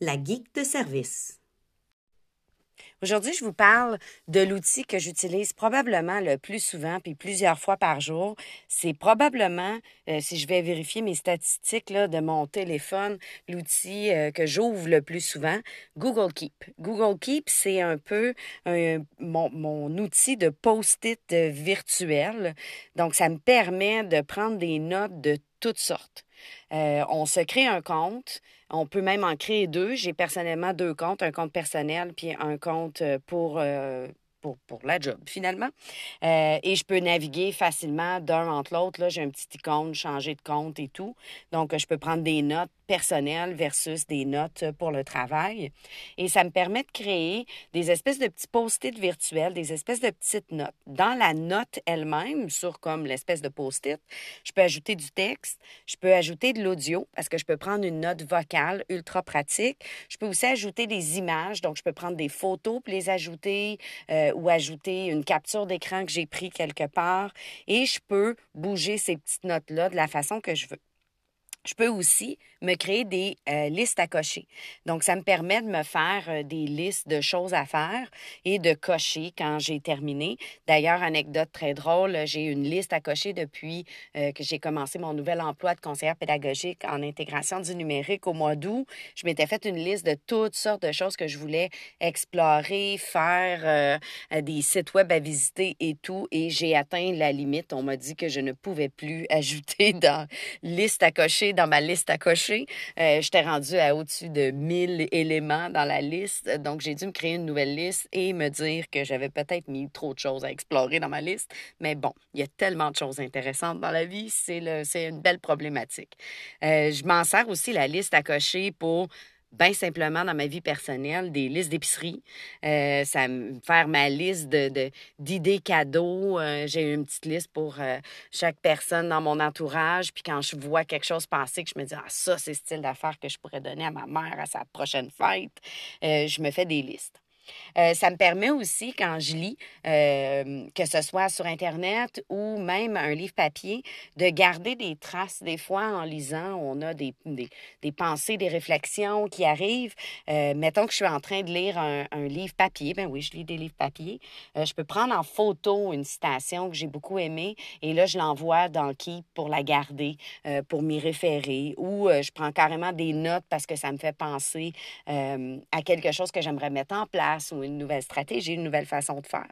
la geek de service. Aujourd'hui, je vous parle de l'outil que j'utilise probablement le plus souvent, puis plusieurs fois par jour. C'est probablement, euh, si je vais vérifier mes statistiques là, de mon téléphone, l'outil euh, que j'ouvre le plus souvent, Google Keep. Google Keep, c'est un peu mon, mon, outil de post-it virtuel. Donc, ça me permet de prendre des notes de toutes sortes. Euh, on se crée un compte. On peut même en créer deux. J'ai personnellement deux comptes, un compte personnel puis un compte euh, pour euh, pour, pour la job, finalement. Euh, et je peux naviguer facilement d'un entre l'autre. Là, j'ai un petit icône, changer de compte et tout. Donc, je peux prendre des notes personnelles versus des notes pour le travail. Et ça me permet de créer des espèces de petits post-it virtuels, des espèces de petites notes. Dans la note elle-même, sur comme l'espèce de post-it, je peux ajouter du texte, je peux ajouter de l'audio parce que je peux prendre une note vocale ultra pratique. Je peux aussi ajouter des images, donc je peux prendre des photos puis les ajouter. Euh, ou ajouter une capture d'écran que j'ai pris quelque part et je peux bouger ces petites notes-là de la façon que je veux. Je peux aussi me créer des euh, listes à cocher. Donc, ça me permet de me faire euh, des listes de choses à faire et de cocher quand j'ai terminé. D'ailleurs, anecdote très drôle, j'ai une liste à cocher depuis euh, que j'ai commencé mon nouvel emploi de conseillère pédagogique en intégration du numérique au mois d'août. Je m'étais fait une liste de toutes sortes de choses que je voulais explorer, faire, des sites web à visiter et tout. Et j'ai atteint la limite. On m'a dit que je ne pouvais plus ajouter dans liste à cocher, dans ma liste à cocher euh, j'étais rendue à au-dessus de 1000 éléments dans la liste. Donc, j'ai dû me créer une nouvelle liste et me dire que j'avais peut-être mis trop de choses à explorer dans ma liste. Mais bon, il y a tellement de choses intéressantes dans la vie. C'est une belle problématique. Euh, je m'en sers aussi la liste à cocher pour bien simplement dans ma vie personnelle des listes d'épicerie. Euh, ça faire ma liste de, d'idées cadeaux. Euh, j'ai une petite liste pour euh, chaque personne dans mon entourage. Puis quand je vois quelque chose passer, que je me dis, ah, ça, c'est le style d'affaires que je pourrais donner à ma mère à sa prochaine fête, je me fais des listes. Euh, ça me permet aussi, quand je lis, euh, que ce soit sur Internet ou même un livre papier, de garder des traces. Des fois, en lisant, on a des, des, pensées, des réflexions qui arrivent. Euh, mettons que je suis en train de lire un, livre papier. Ben oui, je lis des livres papier. je peux prendre en photo une citation que j'ai beaucoup aimée et là, je l'envoie dans Keep pour la garder, pour m'y référer. Ou je prends carrément des notes parce que ça me fait penser à quelque chose que j'aimerais mettre en place ou une nouvelle stratégie, une nouvelle façon de faire.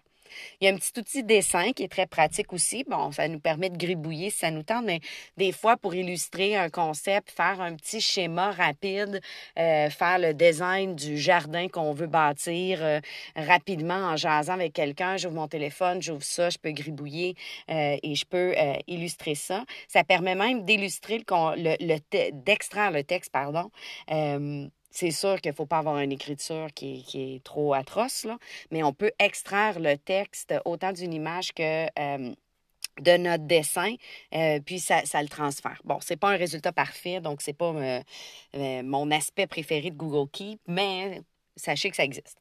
Il y a un petit outil dessin qui est très pratique aussi. Bon, ça nous permet de gribouiller si ça nous tente, mais des fois, pour illustrer un concept, faire un petit schéma rapide, euh, faire le design du jardin qu'on veut bâtir euh, rapidement en jasant avec quelqu'un. J'ouvre mon téléphone, j'ouvre ça, je peux gribouiller euh, et je peux illustrer ça. Ça permet même d'illustrer le, le d'extraire le texte, pardon c'est sûr qu'il ne faut pas avoir une écriture qui, est trop atroce, mais on peut extraire le texte autant d'une image que euh, de notre dessin, euh, puis ça, le transfère. Bon, c'est pas un résultat parfait, donc c'est pas euh, mon aspect préféré de Google Keep, mais sachez que ça existe.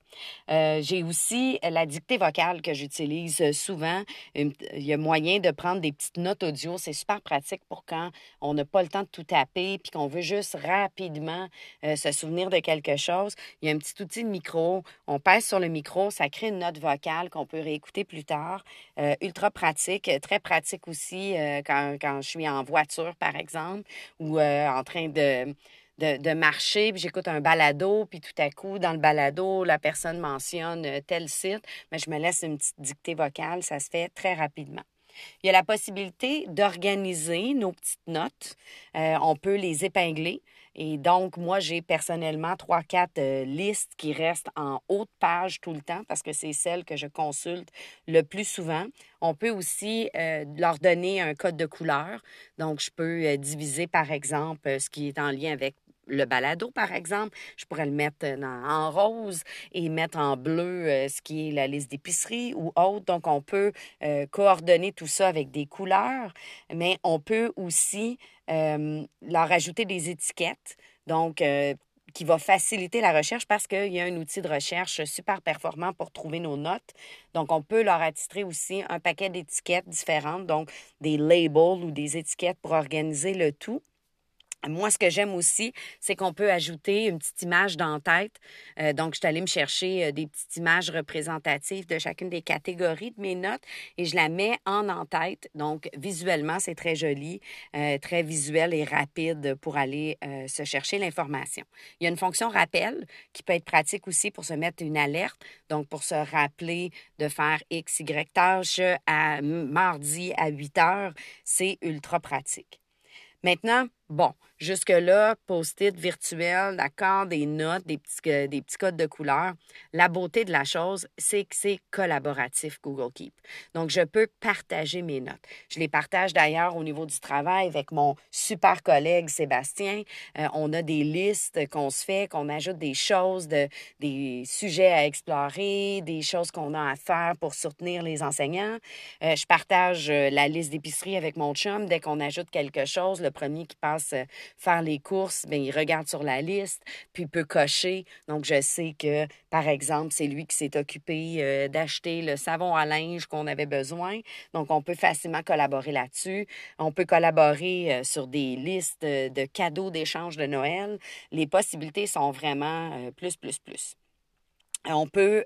Euh, j'ai aussi la dictée vocale que j'utilise souvent. Il y a moyen de prendre des petites notes audio. C'est super pratique pour quand on n'a pas le temps de tout taper puis qu'on veut juste rapidement euh, se souvenir de quelque chose. Il y a un petit outil de micro. On pèse sur le micro, ça crée une note vocale qu'on peut réécouter plus tard. Euh, ultra pratique. Très pratique aussi quand, quand je suis en voiture, par exemple, ou en train de de, marcher, puis j'écoute un balado, puis tout à coup, dans le balado, la personne mentionne euh, tel site, mais je me laisse une petite dictée vocale, ça se fait très rapidement. Il y a la possibilité d'organiser nos petites notes. Euh, on peut les épingler. Et donc, moi, j'ai personnellement trois, quatre euh, listes qui restent en haute page tout le temps parce que c'est celles que je consulte le plus souvent. On peut aussi leur donner un code de couleur. Donc, je peux diviser, par exemple, ce qui est en lien avec le balado, par exemple, je pourrais le mettre en rose et mettre en bleu euh, ce qui est la liste d'épicerie ou autre. Donc, on peut euh, coordonner tout ça avec des couleurs, mais on peut aussi euh, leur ajouter des étiquettes. Donc, qui va faciliter la recherche parce qu'il y a un outil de recherche super performant pour trouver nos notes. Donc, on peut leur attitrer aussi un paquet d'étiquettes différentes, donc des labels ou des étiquettes pour organiser le tout. Moi, ce que j'aime aussi, c'est qu'on peut ajouter une petite image d'en-tête. Euh, donc, je suis allée me chercher euh, des petites images représentatives de chacune des catégories de mes notes et je la mets en en-tête. Donc, visuellement, c'est très joli, euh, très visuel et rapide pour aller se chercher l'information. Il y a une fonction rappel qui peut être pratique aussi pour se mettre une alerte. Donc, pour se rappeler de faire X, Y tâche à mardi à 8 heures, c'est ultra pratique. Maintenant, bon, Jusque-là, post-it virtuel, d'accord, des notes, des petits, des codes de couleurs. La beauté de la chose, c'est que c'est collaboratif Google Keep. Donc, je peux partager mes notes. Je les partage d'ailleurs au niveau du travail avec mon super collègue Sébastien. Euh, on a des listes qu'on se fait, qu'on ajoute des choses, de, des sujets à explorer, des choses qu'on a à faire pour soutenir les enseignants. Euh, je partage euh, la liste d'épicerie avec mon chum dès qu'on ajoute quelque chose. Le premier qui passe faire les courses, bien, il regarde sur la liste, puis il peut cocher. Donc, je sais que, par exemple, c'est lui qui s'est occupé euh, d'acheter le savon à linge qu'on avait besoin. Donc, on peut facilement collaborer là-dessus. On peut collaborer euh, sur des listes de cadeaux d'échange de Noël. Les possibilités sont vraiment euh, plus, plus, plus. On peut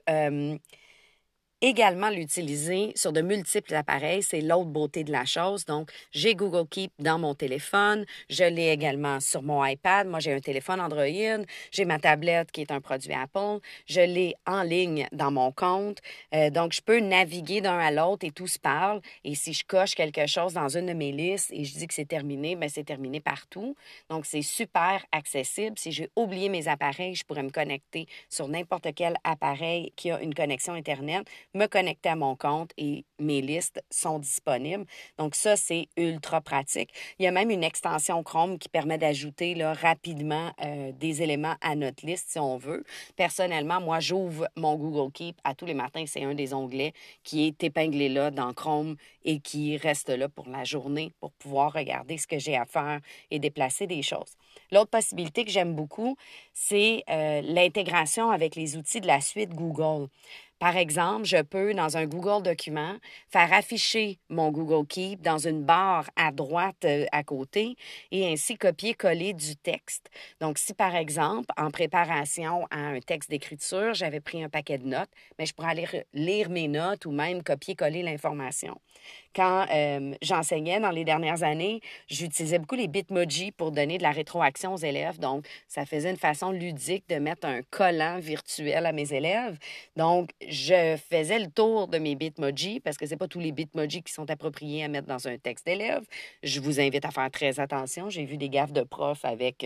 également l'utiliser sur de multiples appareils. C'est l'autre beauté de la chose. Donc, j'ai Google Keep dans mon téléphone. Je l'ai également sur mon iPad. Moi, j'ai un téléphone Android. J'ai ma tablette qui est un produit Apple. Je l'ai en ligne dans mon compte. Euh, donc, je peux naviguer d'un à l'autre et tout se parle. Et si je coche quelque chose dans une de mes listes et je dis que c'est terminé, bien, c'est terminé partout. Donc, c'est super accessible. Si j'ai oublié mes appareils, je pourrais me connecter sur n'importe quel appareil qui a une connexion Internet me connecter à mon compte et mes listes sont disponibles. Donc ça, c'est ultra pratique. Il y a même une extension Chrome qui permet d'ajouter rapidement euh, des éléments à notre liste si on veut. Personnellement, moi, j'ouvre mon Google Keep à tous les matins. C'est un des onglets qui est épinglé là dans Chrome et qui reste là pour la journée pour pouvoir regarder ce que j'ai à faire et déplacer des choses. L'autre possibilité que j'aime beaucoup, c'est euh, l'intégration avec les outils de la suite Google. Par exemple, je peux, dans un Google document, faire afficher mon Google Keep dans une barre à droite euh, à côté et ainsi copier-coller du texte. Donc, si par exemple, en préparation à un texte d'écriture, j'avais pris un paquet de notes, mais je pourrais aller lire mes notes ou même copier-coller l'information. Quand j'enseignais dans les dernières années, j'utilisais beaucoup les Bitmoji pour donner de la rétroaction aux élèves. Donc, ça faisait une façon ludique de mettre un collant virtuel à mes élèves. Donc, je faisais le tour de mes Bitmoji parce que c'est pas tous les Bitmoji qui sont appropriés à mettre dans un texte d'élève. Je vous invite à faire très attention. J'ai vu des gaffes de profs avec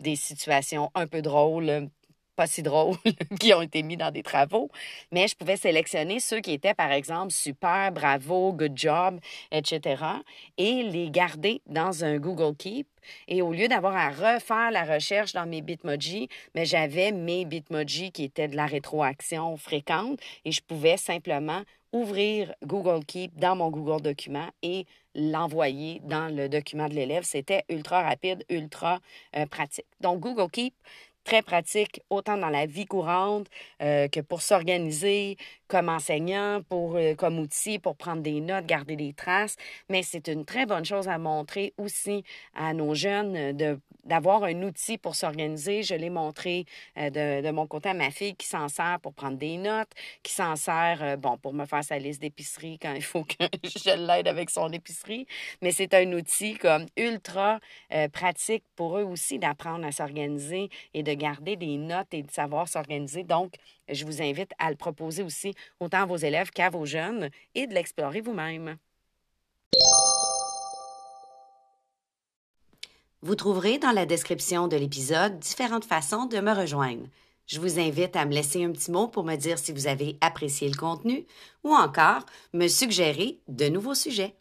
des situations un peu drôles pas si drôles qui ont été mis dans des travaux, mais je pouvais sélectionner ceux qui étaient, par exemple, super, bravo, good job, etc., et les garder dans un Google Keep. Et au lieu d'avoir à refaire la recherche dans mes Bitmoji, mais j'avais mes Bitmoji qui étaient de la rétroaction fréquente et je pouvais simplement ouvrir Google Keep dans mon Google Document et l'envoyer dans le document de l'élève. C'était ultra rapide, ultra euh, pratique. Donc, Google Keep, très pratique autant dans la vie courante euh, que pour s'organiser comme enseignant, pour, euh, comme outil pour prendre des notes, garder des traces. Mais c'est une très bonne chose à montrer aussi à nos jeunes de d'avoir un outil pour s'organiser. Je l'ai montré euh, de, de, mon côté à ma fille qui s'en sert pour prendre des notes, qui s'en sert, bon, pour me faire sa liste d'épicerie quand il faut que je l'aide avec son épicerie. Mais c'est un outil comme ultra pratique pour eux aussi d'apprendre à s'organiser et de garder des notes et de savoir s'organiser. Donc, je vous invite à le proposer aussi autant à vos élèves qu'à vos jeunes et de l'explorer vous-même. Vous trouverez dans la description de l'épisode différentes façons de me rejoindre. Je vous invite à me laisser un petit mot pour me dire si vous avez apprécié le contenu ou encore me suggérer de nouveaux sujets.